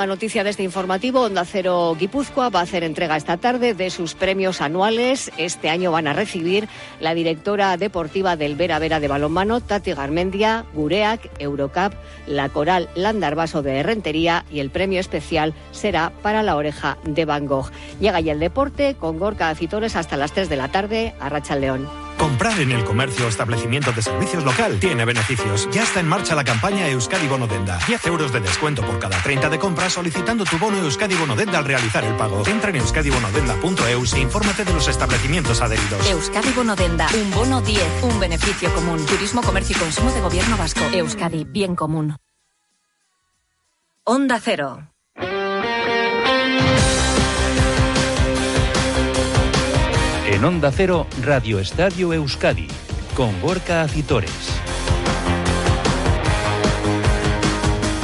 La noticia de este informativo, Onda Cero Guipúzcoa va a hacer entrega esta tarde de sus premios anuales. Este año van a recibir la directora deportiva del Vera Vera de balonmano, Tati Garmendia, Gureac, Eurocup, la coral Landarvaso de Rentería y el premio especial será para la oreja de Van Gogh. Llega ya el deporte con Gorka Citores hasta las 3 de la tarde a Racha León. Comprar en el comercio o establecimiento de servicios local tiene beneficios. Ya está en marcha la campaña Euskadi Bonodenda. 10 euros de descuento por cada 30 de compra solicitando tu bono Euskadi Bonodenda al realizar el pago. Entra en euskadibonodenda.eus e infórmate de los establecimientos adheridos. Euskadi Bonodenda. Un bono 10. Un beneficio común. Turismo, comercio y consumo de gobierno vasco. Euskadi. Bien común. Onda Cero. En Onda Cero, Radio Estadio Euskadi, con Gorka Acitores.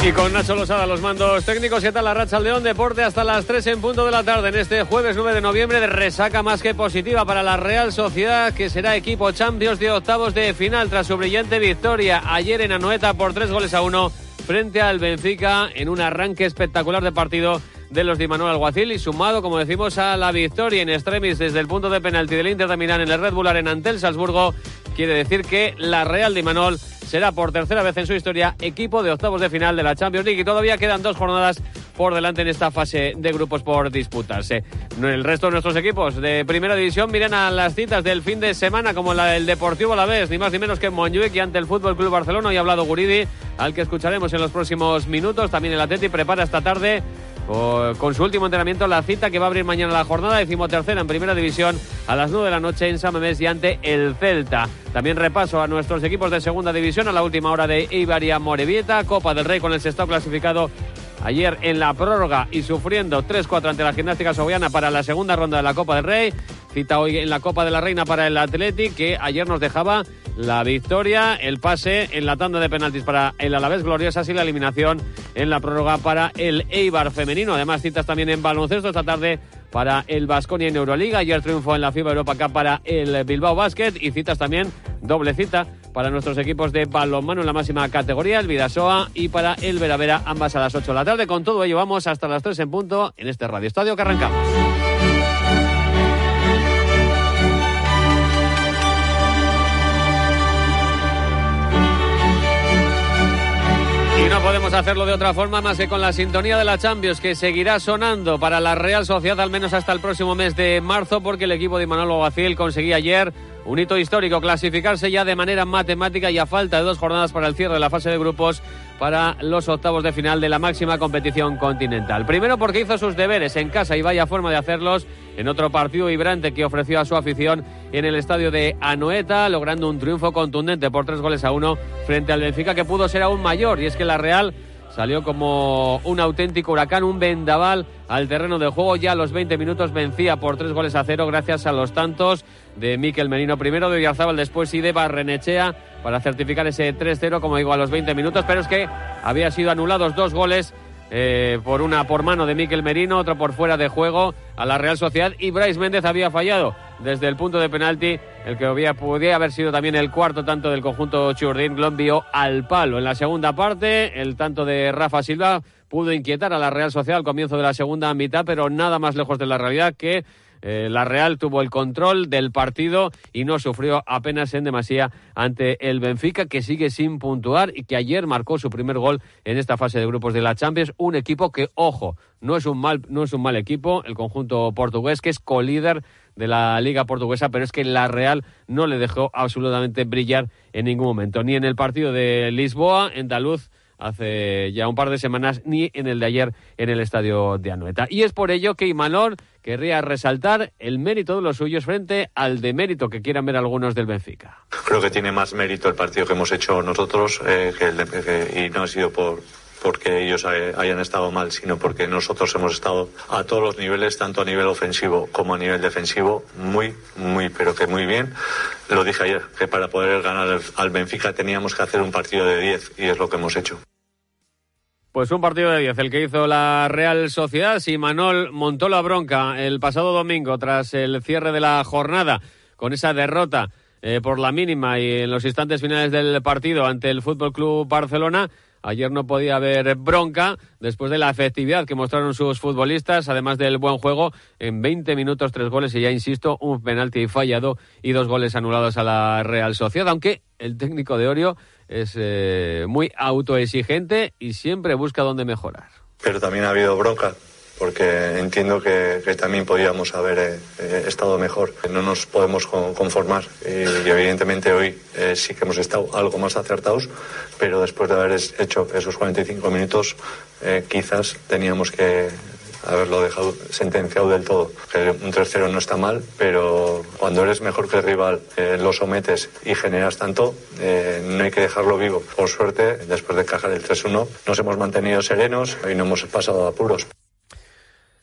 Y con Nacho Losada, los mandos técnicos, ¿qué tal la racha León Deporte? Hasta las 3 en punto de la tarde, en este jueves 9 de noviembre, de resaca más que positiva para la Real Sociedad, que será equipo Champions de octavos de final tras su brillante victoria ayer en Anoeta por tres goles a uno frente al Benfica en un arranque espectacular de partido de los de Manuel Alguacil y sumado, como decimos, a la victoria en extremis desde el punto de penalti del Inter de Milán en el Red Bull Arena ante el Salzburgo, quiere decir que la Real de Imanol será por tercera vez en su historia equipo de octavos de final de la Champions League y todavía quedan dos jornadas por delante en esta fase de grupos por disputarse. El resto de nuestros equipos de primera división miran a las citas del fin de semana como la del Deportivo a la vez, ni más ni menos que Montjuic y ante el Fútbol Club Barcelona y ha hablado Guridi, al que escucharemos en los próximos minutos. También el Atleti prepara esta tarde con su último entrenamiento la cita que va a abrir mañana la jornada decimotercera en primera división a las 9 de la noche en San Mamés y ante el Celta. También repaso a nuestros equipos de segunda división a la última hora de Ibaria Morevieta, Copa del Rey con el sexto clasificado ayer en la prórroga y sufriendo 3-4 ante la gimnástica soviana para la segunda ronda de la Copa del Rey. Cita hoy en la Copa de la Reina para el Athletic que ayer nos dejaba la victoria, el pase en la tanda de penaltis para el Alavés Gloriosas y la eliminación en la prórroga para el Eibar femenino. Además, citas también en baloncesto esta tarde para el Vasconia en Euroliga. Ayer triunfo en la FIBA Europa Cup para el Bilbao Basket y citas también, doble cita para nuestros equipos de balonmano en la máxima categoría, el Vidasoa y para el Veravera, ambas a las 8 de la tarde. Con todo ello vamos hasta las 3 en punto en este Radio Estadio que arrancamos. Y no podemos hacerlo de otra forma más que con la sintonía de la Champions que seguirá sonando para la Real Sociedad al menos hasta el próximo mes de marzo porque el equipo de Manuel Alguacil conseguía ayer un hito histórico, clasificarse ya de manera matemática y a falta de dos jornadas para el cierre de la fase de grupos para los octavos de final de la máxima competición continental. Primero porque hizo sus deberes en casa y vaya forma de hacerlos en otro partido vibrante que ofreció a su afición en el estadio de Anoeta, logrando un triunfo contundente por tres goles a uno frente al Benfica que pudo ser aún mayor y es que la Real Salió como un auténtico huracán, un vendaval al terreno de juego. Ya a los 20 minutos vencía por tres goles a cero gracias a los tantos de Miquel Merino primero, de Villarzábal después y de Barrenechea para certificar ese 3-0, como digo, a los 20 minutos. Pero es que había sido anulados dos goles eh, por una por mano de Miquel Merino, otro por fuera de juego a la Real Sociedad y Bryce Méndez había fallado desde el punto de penalti, el que podía haber sido también el cuarto tanto del conjunto Churdín, lo al palo. En la segunda parte, el tanto de Rafa Silva pudo inquietar a la Real Sociedad al comienzo de la segunda mitad, pero nada más lejos de la realidad que eh, la Real tuvo el control del partido y no sufrió apenas en demasía ante el Benfica, que sigue sin puntuar y que ayer marcó su primer gol en esta fase de grupos de la Champions. Un equipo que, ojo, no es un mal, no es un mal equipo, el conjunto portugués, que es colíder de la Liga Portuguesa, pero es que la Real no le dejó absolutamente brillar en ningún momento, ni en el partido de Lisboa, en Daluz hace ya un par de semanas, ni en el de ayer en el estadio de Anoeta. Y es por ello que Imanol querría resaltar el mérito de los suyos frente al demérito que quieran ver algunos del Benfica. Creo que tiene más mérito el partido que hemos hecho nosotros eh, que el de, y no ha sido por porque ellos hayan estado mal, sino porque nosotros hemos estado a todos los niveles, tanto a nivel ofensivo como a nivel defensivo, muy, muy, pero que muy bien. Lo dije ayer, que para poder ganar al Benfica teníamos que hacer un partido de 10 y es lo que hemos hecho. Pues un partido de 10, el que hizo la Real Sociedad. Si Manol montó la bronca el pasado domingo tras el cierre de la jornada con esa derrota eh, por la mínima y en los instantes finales del partido ante el Fútbol Club Barcelona, Ayer no podía haber bronca después de la efectividad que mostraron sus futbolistas, además del buen juego. En 20 minutos, tres goles y ya insisto, un penalti fallado y dos goles anulados a la Real Sociedad, aunque el técnico de Orio es eh, muy autoexigente y siempre busca dónde mejorar. Pero también ha habido bronca porque entiendo que, también podíamos haber eh, eh, estado mejor. No nos podemos conformar y, evidentemente hoy eh, sí que hemos estado algo más acertados, pero después de haber hecho esos 45 minutos quizás teníamos que haberlo dejado sentenciado del todo. un 3-0 no está mal, pero cuando eres mejor que el rival, lo sometes y generas tanto, no hay que dejarlo vivo. Por suerte, después de encajar el 3-1, nos hemos mantenido serenos y no hemos pasado apuros.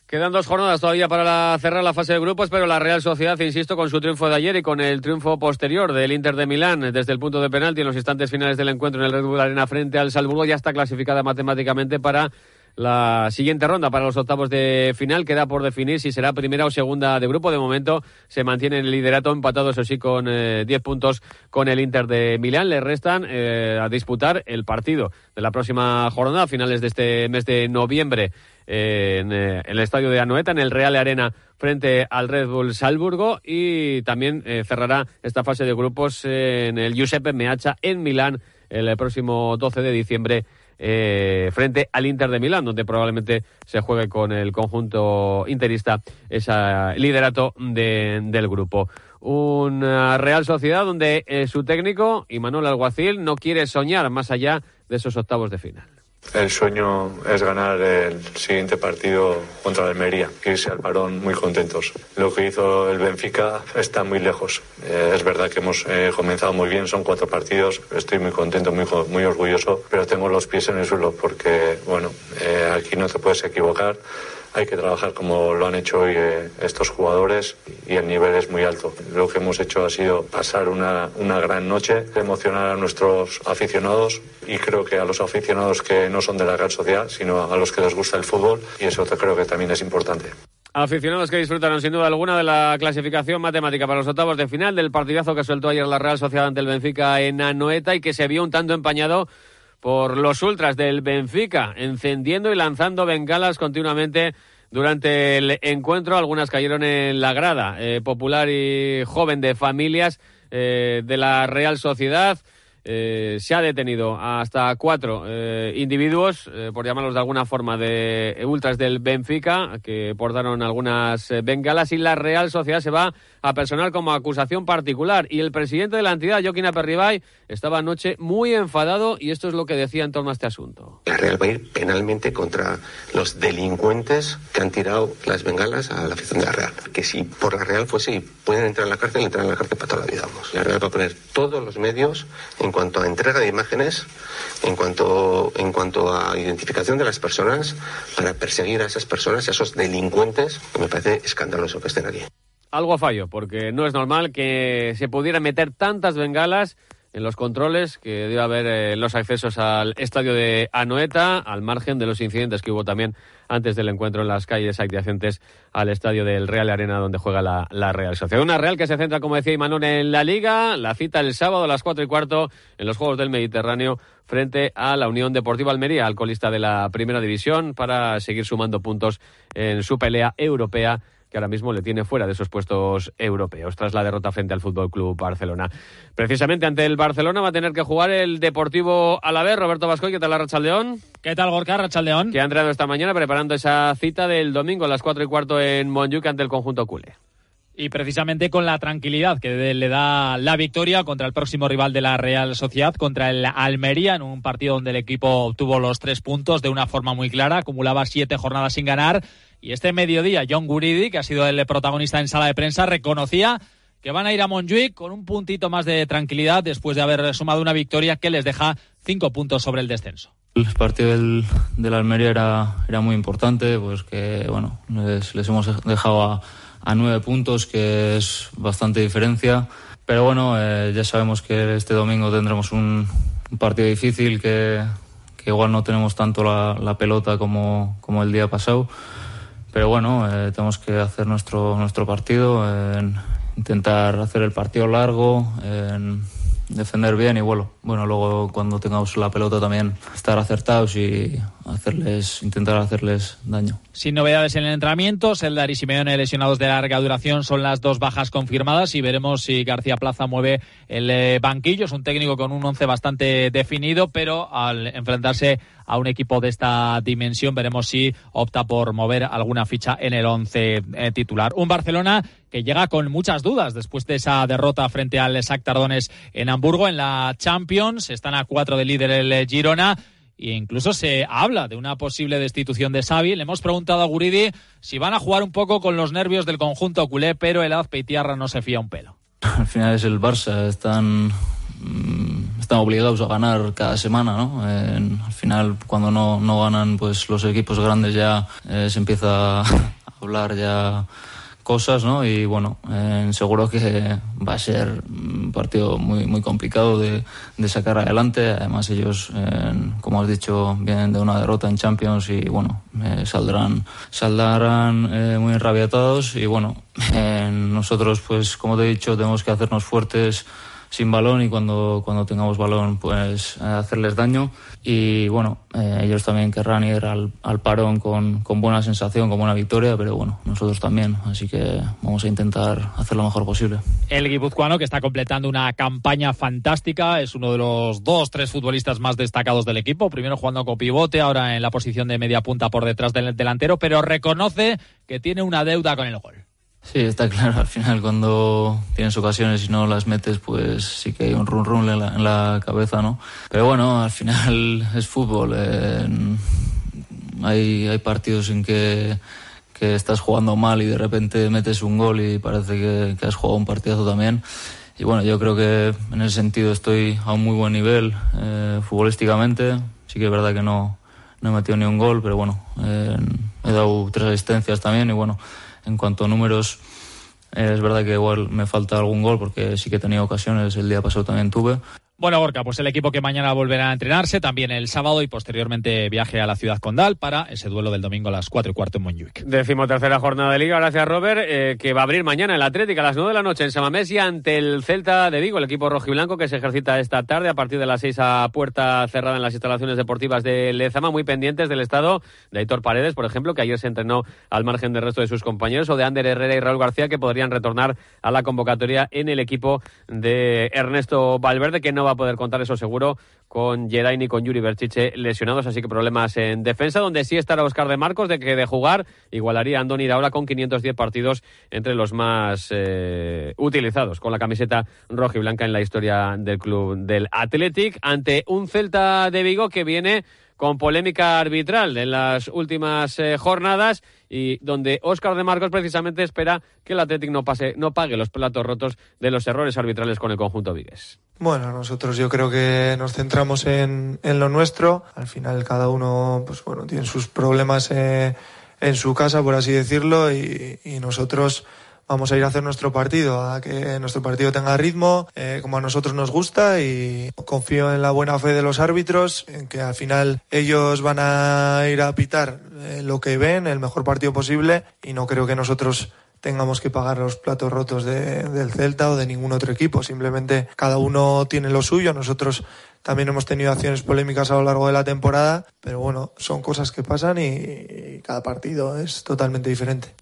Quedan dos jornadas todavía para cerrar la fase de grupos, pero la Real Sociedad, insisto, con su triunfo de ayer y con el triunfo posterior del Inter de Milán desde el punto de penalti en los instantes finales del encuentro en el Red Bull Arena frente al Salzburgo, ya está clasificada matemáticamente para la siguiente ronda para los octavos de final. Queda por definir si será primera o segunda de grupo. De momento se mantiene en el liderato empatado, eso sí, con 10 eh, puntos con el Inter de Milán. Le restan eh, a disputar el partido de la próxima jornada, a finales de este mes de noviembre, eh, en, el estadio de Anoeta, en el Real Arena frente al Red Bull Salzburgo y también cerrará esta fase de grupos en el Giuseppe Meazza en Milán el próximo 12 de diciembre eh, frente al Inter de Milán, donde probablemente se juegue con el conjunto interista ese liderato del grupo. Una Real Sociedad donde eh, su técnico, Manuel Alguacil, no quiere soñar más allá de esos octavos de final. El sueño es ganar el siguiente partido contra la Almería, irse al parón muy contentos. Lo que hizo el Benfica está muy lejos. Eh, es verdad que hemos eh, comenzado muy bien, son cuatro partidos, estoy muy contento, muy, muy orgulloso, pero tengo los pies en el suelo porque, bueno, eh, aquí no te puedes equivocar hay que trabajar como lo han hecho hoy eh, estos jugadores y el nivel es muy alto. Lo que hemos hecho ha sido pasar una, una gran noche, emocionar a nuestros aficionados y creo que a los aficionados que no son de la Real Sociedad, sino a los que les gusta el fútbol y eso creo que también es importante. Aficionados que disfrutaron sin duda alguna de la clasificación matemática para los octavos de final del partidazo que sueltó ayer la Real Sociedad ante el Benfica en Anoeta y que se vio un tanto empañado por los ultras del Benfica, encendiendo y lanzando bengalas continuamente durante el encuentro. Algunas cayeron en la grada eh, popular y joven de familias eh, de la Real Sociedad. Eh, se ha detenido hasta cuatro eh, individuos, eh, por llamarlos de alguna forma, de ultras del Benfica, que portaron algunas bengalas y la Real Sociedad se va a personal como acusación particular. Y el presidente de la entidad, Joaquín Aperribay, estaba anoche muy enfadado y esto es lo que decía en torno a este asunto. La Real va a ir penalmente contra los delincuentes que han tirado las bengalas a la afición de la Real. Que si por la Real fuese y pueden entrar en la cárcel, entrar en la cárcel para toda la vida. La Real va a poner todos los medios en cuanto a entrega de imágenes, en cuanto, en cuanto a identificación de las personas, para perseguir a esas personas, a esos delincuentes, que me parece escandaloso que estén aquí. Algo fallo, porque no es normal que se pudieran meter tantas bengalas en los controles que debe haber eh, los accesos al estadio de Anoeta, al margen de los incidentes que hubo también antes del encuentro en las calles adyacentes al estadio del Real Arena donde juega la, Real Sociedad. Una Real que se centra, como decía Imanol, en la Liga, la cita el sábado a las cuatro y cuarto en los Juegos del Mediterráneo frente a la Unión Deportiva Almería, alcoholista de la Primera División, para seguir sumando puntos en su pelea europea que ahora mismo le tiene fuera de esos puestos europeos tras la derrota frente al Fútbol Club Barcelona. Precisamente ante el Barcelona va a tener que jugar el Deportivo Alavés. Roberto Vascoy, ¿qué tal la Rachaldeón? ¿Qué tal Gorka Rachaldeón? Que ha entrado esta mañana preparando esa cita del domingo a las cuatro y cuarto en Montjuic ante el conjunto culé. Y precisamente con la tranquilidad que le da la victoria contra el próximo rival de la Real Sociedad, contra el Almería, en un partido donde el equipo obtuvo los tres puntos de una forma muy clara, acumulaba siete jornadas sin ganar. Y este mediodía, John Guridi, que ha sido el protagonista en sala de prensa, reconocía que van a ir a Montjuic con un puntito más de tranquilidad después de haber sumado una victoria que les deja cinco puntos sobre el descenso. El partido del, la Almería era, era muy importante, pues que bueno, les, hemos dejado a, nueve puntos, que es bastante diferencia. Pero bueno, eh, ya sabemos que este domingo tendremos un, partido difícil, que, que, igual no tenemos tanto la, la pelota como, como el día pasado pero bueno, eh, tenemos que hacer nuestro, nuestro partido, intentar hacer el partido largo, defender bien y bueno, bueno, luego cuando tengamos la pelota también estar acertados y hacerles, intentar hacerles daño. Sin novedades en el entrenamiento, Seldar y Simeone lesionados de larga duración son las dos bajas confirmadas y veremos si García Plaza mueve el eh, banquillo. Es un técnico con un once bastante definido, pero al enfrentarse a un equipo de esta dimensión veremos si opta por mover alguna ficha en el once eh, titular. Un Barcelona que llega con muchas dudas después de esa derrota frente al Shakhtar Donetsk en Hamburgo en la Champions. Están a cuatro de líder el eh, Girona e incluso se habla de una posible destitución de Xavi. Le hemos preguntado a Guridi si van a jugar un poco con los nervios del conjunto culé, pero el Azpeitiarra no se fía un pelo. Al final es el Barça, están, mm, están obligados a ganar cada semana, ¿no? al final, cuando no, no ganan, pues los equipos grandes ya eh, se empieza a hablar ya cosas, ¿no? Y bueno, eh, seguro que va a ser un partido muy, muy complicado de, sacar adelante. Además, ellos, eh, como has dicho, vienen de una derrota en Champions y bueno, eh, saldrán, saldrán eh, muy enrabiatados. Y bueno, nosotros, pues como te he dicho, tenemos que hacernos fuertes sin balón y cuando, cuando tengamos balón pues eh, hacerles daño. Y bueno eh, ellos también querrán ir al, al parón con, con, buena sensación con buena victoria pero bueno nosotros también. Así que vamos a intentar hacer lo mejor posible. El guipuzcoano que está completando una campaña fantástica es uno de los dos tres futbolistas más destacados del equipo. Primero jugando con pivote ahora en la posición de media punta por detrás del delantero pero reconoce que tiene una deuda con el gol Sí, está claro. Al final, cuando tienes ocasiones y no las metes, pues sí que hay un run run en la, en la cabeza, ¿no? Pero bueno, al final es fútbol. Eh, hay, hay partidos en que, que estás jugando mal y de repente metes un gol y parece que, que has jugado un partidazo también. Y bueno, yo creo que en ese sentido estoy a un muy buen nivel eh, futbolísticamente. Sí que es verdad que no, no he metido ni un gol, pero bueno, eh, he dado tres asistencias también y bueno en cuanto a números, es verdad que igual me falta algún gol porque sí que he tenido ocasiones, el día pasado también tuve, bueno, Gorka, pues el equipo que mañana volverá a entrenarse, también el sábado y posteriormente viaje a la ciudad condal para ese duelo del domingo a las 4 y cuarto en Montjuic. Decimo tercera jornada de Liga, gracias Robert, eh, que va a abrir mañana el Atlético a las 9 de la noche en Samamés y ante el Celta de Vigo, el equipo rojiblanco que se ejercita esta tarde a partir de las 6 a puerta cerrada en las instalaciones deportivas de Lezama, muy pendientes del estado de Aitor Paredes, por ejemplo, que ayer se entrenó al margen del resto de sus compañeros, o de Ander Herrera y Raúl García, que podrían retornar a la convocatoria en el equipo de Ernesto Valverde, que no va poder contar eso seguro con Jedi ni con Yuri Berchiche lesionados, así que problemas en defensa, donde sí estará Oscar de Marcos, de que de jugar igualaría a Andoni Iraola con 510 partidos entre los más eh, utilizados con la camiseta roja y blanca en la historia del club del Athletic, ante un Celta de Vigo que viene con polémica arbitral en las últimas eh, jornadas y donde Óscar de Marcos precisamente espera que el Athletic no, pase, no pague los platos rotos de los errores arbitrales con el conjunto Vigues. Bueno, nosotros yo creo que nos centramos en, en lo nuestro. Al final cada uno pues bueno, tiene sus problemas eh, en su casa, por así decirlo, y, y nosotros vamos a ir a hacer nuestro partido, a que nuestro partido tenga ritmo, eh, como a nosotros nos gusta y confío en la buena fe de los árbitros, en que al final ellos van a ir a pitar eh, lo que ven, el mejor partido posible y no creo que nosotros tengamos que pagar los platos rotos de, del Celta o de ningún otro equipo. Simplemente cada uno tiene lo suyo. Nosotros también hemos tenido acciones polémicas a lo largo de la temporada, pero bueno, son cosas que pasan y, y cada partido es totalmente diferente.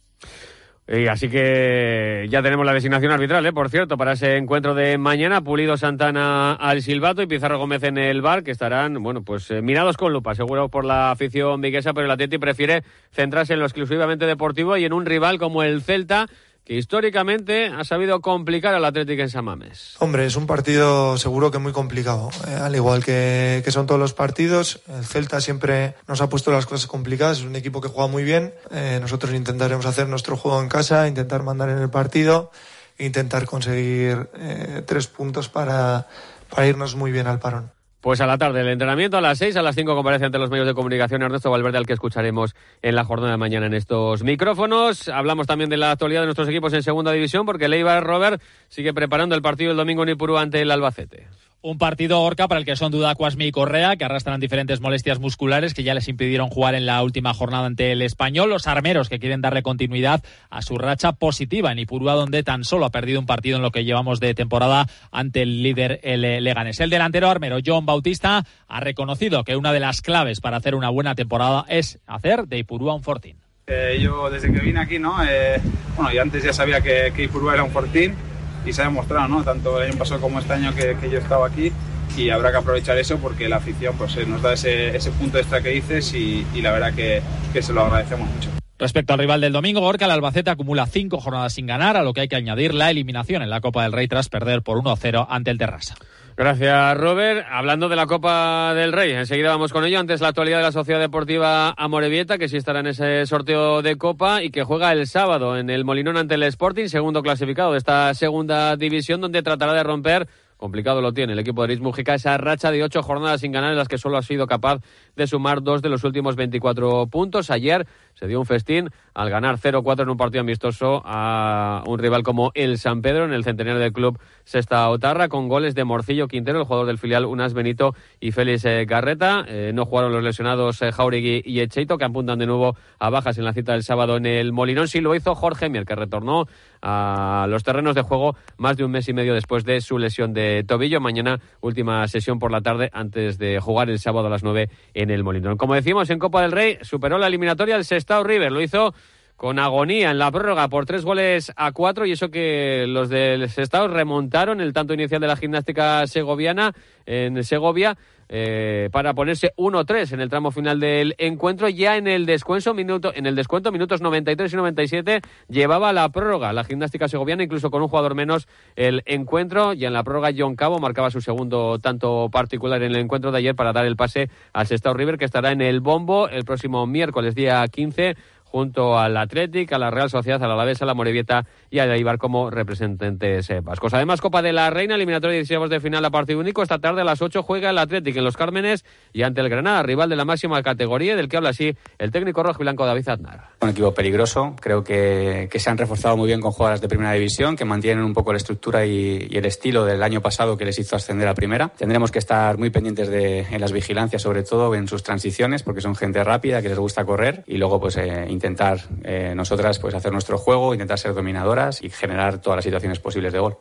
Y así que ya tenemos la designación arbitral, ¿eh? por cierto, para ese encuentro de mañana. Pulido Santana al silbato y Pizarro Gómez en el bar, que estarán, bueno, pues eh, mirados con lupa, seguro por la afición viguesa, pero el Atleti prefiere centrarse en lo exclusivamente deportivo y en un rival como el Celta, que históricamente ha sabido complicar al Atlético en San Mamés. Hombre, es un partido seguro que muy complicado, eh, al igual que, que, son todos los partidos. El Celta siempre nos ha puesto las cosas complicadas, es un equipo que juega muy bien. Eh, nosotros intentaremos hacer nuestro juego en casa, intentar mandar en el partido, e intentar conseguir eh, tres puntos para, para irnos muy bien al parón. Pues a la tarde el entrenamiento, a las seis, a las cinco comparece ante los medios de comunicación Ernesto Valverde, al que escucharemos en la jornada de mañana en estos micrófonos. Hablamos también de la actualidad de nuestros equipos en segunda división, porque Leibar Robert sigue preparando el partido del domingo en Ipurú ante el Albacete. Un partido Orca para el que son duda Cuasmi y Correa, que arrastran diferentes molestias musculares que ya les impidieron jugar en la última jornada ante el español. Los armeros que quieren darle continuidad a su racha positiva en Ipurúa, donde tan solo ha perdido un partido en lo que llevamos de temporada ante el líder el Leganés. El delantero armero John Bautista ha reconocido que una de las claves para hacer una buena temporada es hacer de Ipurúa un fortín. Eh, yo desde que vine aquí, ¿no? Eh, bueno, antes ya sabía que, que Ipurúa era un fortín y se ha demostrado, ¿no? Tanto el año pasado como este año que, yo he estado aquí y habrá que aprovechar eso porque la afición pues, eh, nos da ese, ese punto extra que dices y, y la verdad que, que, se lo agradecemos mucho. Respecto al rival del domingo, Gorka, el Albacete acumula cinco jornadas sin ganar, a lo que hay que añadir la eliminación en la Copa del Rey tras perder por 1-0 ante el Terrassa. Gracias, Robert. Hablando de la Copa del Rey, enseguida vamos con ello. Antes la actualidad de la Sociedad Deportiva Amorebieta, que sí estará en ese sorteo de Copa y que juega el sábado en el Molinón ante el Sporting, segundo clasificado de esta segunda división, donde tratará de romper complicado lo tiene el equipo de Luis Mujica, esa racha de ocho jornadas sin ganar en las que solo ha sido capaz de sumar dos de los últimos 24 puntos. Ayer se dio un festín al ganar 0-4 en un partido amistoso a un rival como el San Pedro en el centenario del club Sexta Otarra con goles de Morcillo Quintero, el jugador del filial Unas Benito y Félix eh, Garreta. Eh, no jugaron los lesionados eh, Jauregui y Echeito que apuntan de nuevo a bajas en la cita del sábado en el Molinón. Sí lo hizo Jorge Mier que retornó a los terrenos de juego más de un mes y medio después de su lesión de tobillo. Mañana última sesión por la tarde antes de jugar el sábado a las 9 en el Molinón. Como decimos, en Copa del Rey superó la eliminatoria del Sestao River. Lo hizo con agonía en la prórroga por tres goles a cuatro y eso que los del Sestao remontaron el tanto inicial de la gimnástica segoviana en Segovia eh, para ponerse 1-3 en el tramo final del encuentro. Ya en el descuento, minuto, en el descuento, minutos 93 y 97, llevaba la prórroga la gimnástica segoviana, incluso con un jugador menos el encuentro. Y en la prórroga, John Cabo marcaba su segundo tanto particular en el encuentro de ayer para dar el pase al Sestao River, que estará en el bombo el próximo miércoles, día 15 junto al Athletic, a la Real Sociedad, a la Alavés, a la Morevieta y a Ibar como representantes vascos. Además, Copa de la Reina, eliminatoria de 16 de final a partido único. Esta tarde a las 8 juega el Athletic en Los Cármenes y ante el Granada, rival de la máxima categoría, del que habla así el técnico rojo y blanco David Aznar. Un equipo peligroso, creo que, se han reforzado muy bien con jugadoras de primera división, que mantienen un poco la estructura y, y, el estilo del año pasado que les hizo ascender a primera. Tendremos que estar muy pendientes de, en las vigilancias, sobre todo en sus transiciones, porque son gente rápida, que les gusta correr y luego pues eh, intentar eh, nosotras pues hacer nuestro juego, intentar ser dominadoras y generar todas las situaciones posibles de gol.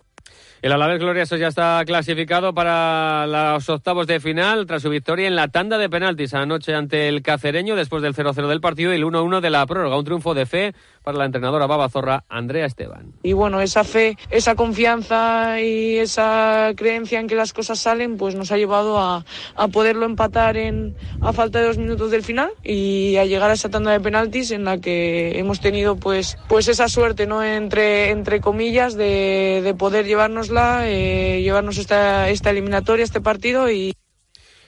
El Alavés Glorioso ya está clasificado para los octavos de final tras su victoria en la tanda de penaltis anoche ante el Cacereño después del 0-0 del partido y el 1-1 de la prórroga. Un triunfo de fe para la entrenadora Babazorra, Andrea Esteban. Y bueno, esa fe, esa confianza y esa creencia en que las cosas salen, pues nos ha llevado a, a poderlo empatar en, a falta de dos minutos del final y a llegar a esa tanda de penaltis en la que hemos tenido pues, pues esa suerte, ¿no? Entre, entre comillas, de, de poder llevárnosla, eh, llevarnos esta, esta eliminatoria, este partido y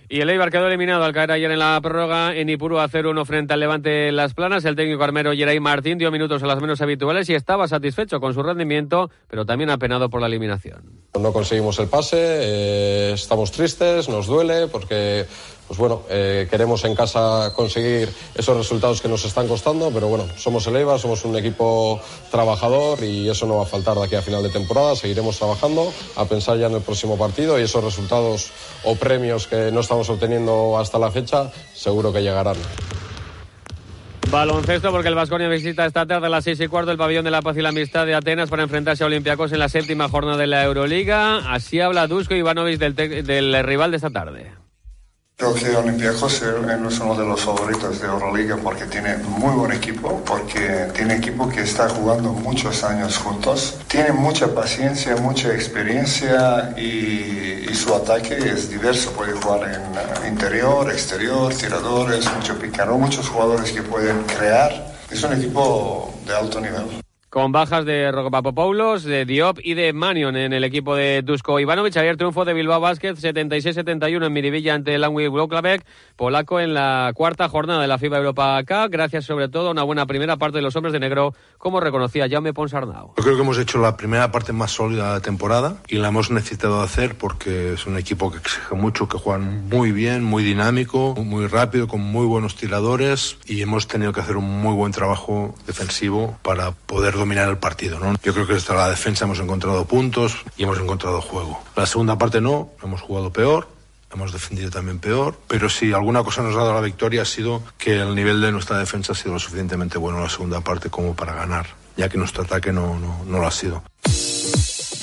y el Eibar quedó eliminado al caer ayer en la prórroga en Ipuru a 0-1 frente al Levante Las Planas. El técnico armero Geray Martín dio minutos a las menos habituales y estaba satisfecho con su rendimiento, pero también apenado por la eliminación. No conseguimos el pase, eh, estamos tristes, nos duele porque pues bueno, eh, queremos en casa conseguir esos resultados que nos están costando, pero bueno, somos el Eibar, somos un equipo trabajador y eso no va a faltar de aquí a final de temporada. Seguiremos trabajando a pensar ya en el próximo partido y esos resultados o premios que no estamos obteniendo hasta la fecha, seguro que llegarán. Baloncesto porque el Vasconia visita esta tarde a las seis y cuarto el pabellón de la paz y la amistad de Atenas para enfrentarse a Olympiacos en la séptima jornada de la Euroliga. Así habla Dusko Ivanovic del, del rival de esta tarde. Creo que Olympiacos es uno de los favoritos de Euroliga porque tiene muy buen equipo, porque tiene equipo que está jugando muchos años juntos, tiene mucha paciencia, mucha experiencia y, y su ataque es diverso, puede jugar en interior, exterior, tiradores, mucho picaro, muchos jugadores que pueden crear. Es un equipo de alto nivel con bajas de Rokopapopoulos, de Diop y de Manion en el equipo de Dusko Ivanovic. Ayer triunfo de Bilbao Basket 76-71 en Miribilla ante el Anwi Wroclavek, polaco en la cuarta jornada de la FIBA Europa Cup, gracias sobre todo a una buena primera parte de los hombres de negro, como reconocía Jaume Ponsarnau. Yo creo que hemos hecho la primera parte más sólida de la temporada y la hemos necesitado hacer porque es un equipo que exige mucho, que juegan muy bien, muy dinámico, muy rápido, con muy buenos tiradores y hemos tenido que hacer un muy buen trabajo defensivo para poder dominar el partido. ¿no? Yo creo que hasta la defensa hemos encontrado puntos y hemos encontrado juego. La segunda parte no, hemos jugado peor, hemos defendido también peor, pero si alguna cosa nos ha dado la victoria ha sido que el nivel de nuestra defensa ha sido lo suficientemente bueno en la segunda parte como para ganar, ya que nuestro ataque no, no, no lo ha sido.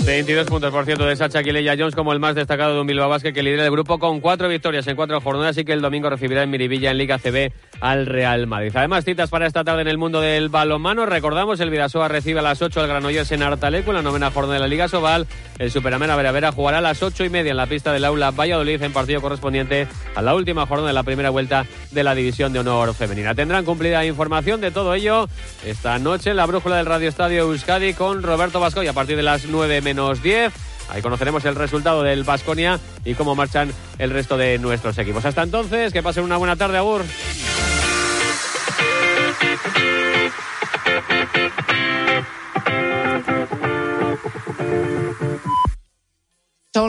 22 puntos, por cierto, de Sacha Quileya Jones como el más destacado de un Bilbao Basket que lidera el grupo con cuatro victorias en cuatro jornadas y que el domingo recibirá en Miribilla en Liga CB al Real Madrid. Además, citas para esta tarde en el mundo del balonmano. Recordamos, el Vidasoa recibe a las 8 al Granollers en Artaleco en la novena jornada de la Liga Sobal. El Superamena Vera Vera jugará a las 8 y media en la pista del Aula Valladolid en partido correspondiente a la última jornada de la primera vuelta de la División de Honor Femenina. Tendrán cumplida información de todo ello esta noche en la brújula del Radio Estadio Euskadi con Roberto Vasco y a partir de las 9 menos 10. Ahí conoceremos el resultado del Basconia y cómo marchan el resto de nuestros equipos. Hasta entonces, que pasen una buena tarde, Agur.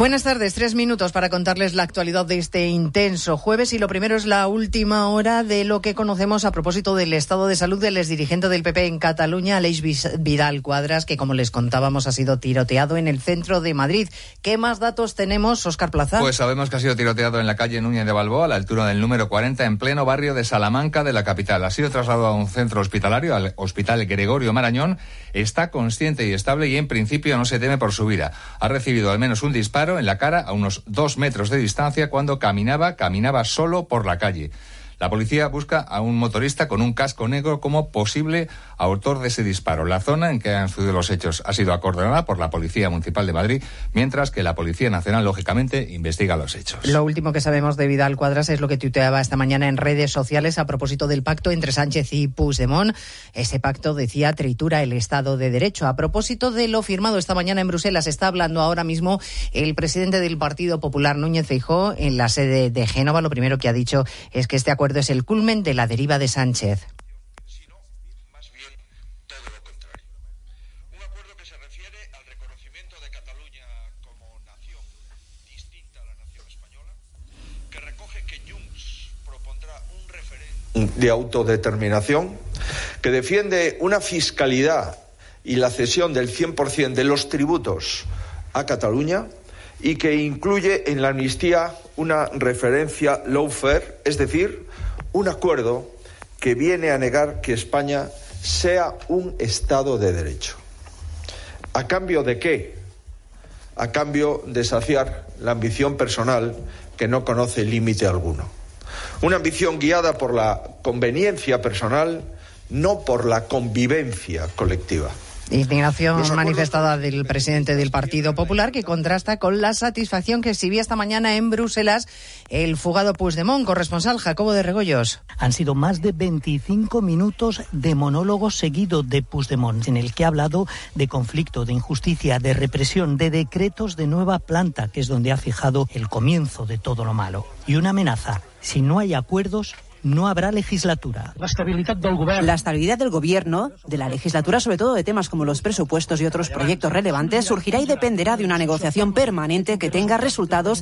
Buenas tardes, tres minutos para contarles la actualidad de este intenso jueves y lo primero es la última hora de lo que conocemos a propósito del estado de salud del exdirigente del PP en Cataluña, Aleix Vidal Cuadras, que como les contábamos ha sido tiroteado en el centro de Madrid. ¿Qué más datos tenemos, Oscar Plaza? Pues sabemos que ha sido tiroteado en la calle Núñez de Balboa, a la altura del número 40, en pleno barrio de Salamanca de la capital. Ha sido trasladado a un centro hospitalario, al Hospital Gregorio Marañón. Está consciente y estable y en principio no se teme por su vida. Ha recibido al menos un disparo en la cara a unos dos metros de distancia cuando caminaba, caminaba solo por la calle. La policía busca a un motorista con un casco negro como posible autor de ese disparo. La zona en que han sucedido los hechos ha sido acordonada por la Policía Municipal de Madrid, mientras que la Policía Nacional, lógicamente, investiga los hechos. Lo último que sabemos de Vidal Cuadras es lo que tuiteaba esta mañana en redes sociales a propósito del pacto entre Sánchez y Puigdemont. Ese pacto, decía, tritura el Estado de Derecho. A propósito de lo firmado esta mañana en Bruselas, está hablando ahora mismo el presidente del Partido Popular, Núñez Feijó, en la sede de Génova. Lo primero que ha dicho es que este acuerdo es el culmen de la deriva de Sánchez. de autodeterminación, que defiende una fiscalidad y la cesión del 100% de los tributos a Cataluña y que incluye en la amnistía una referencia lawfare, es decir, un acuerdo que viene a negar que España sea un Estado de Derecho. ¿A cambio de qué? A cambio de saciar la ambición personal que no conoce límite alguno. Una ambición guiada por la conveniencia personal, no por la convivencia colectiva. Indignación manifestada del presidente del Partido Popular que contrasta con la satisfacción que exhibía esta mañana en Bruselas el fugado Puigdemont, corresponsal Jacobo de Regoyos. Han sido más de 25 minutos de monólogo seguido de Puigdemont, en el que ha hablado de conflicto, de injusticia, de represión, de decretos de nueva planta, que es donde ha fijado el comienzo de todo lo malo. Y una amenaza. Si no hay acuerdos, no habrá legislatura. La estabilidad del gobierno. La estabilidad del gobierno, de la legislatura, sobre todo de temas como los presupuestos y otros proyectos relevantes, surgirá y dependerá de una negociación permanente que tenga resultados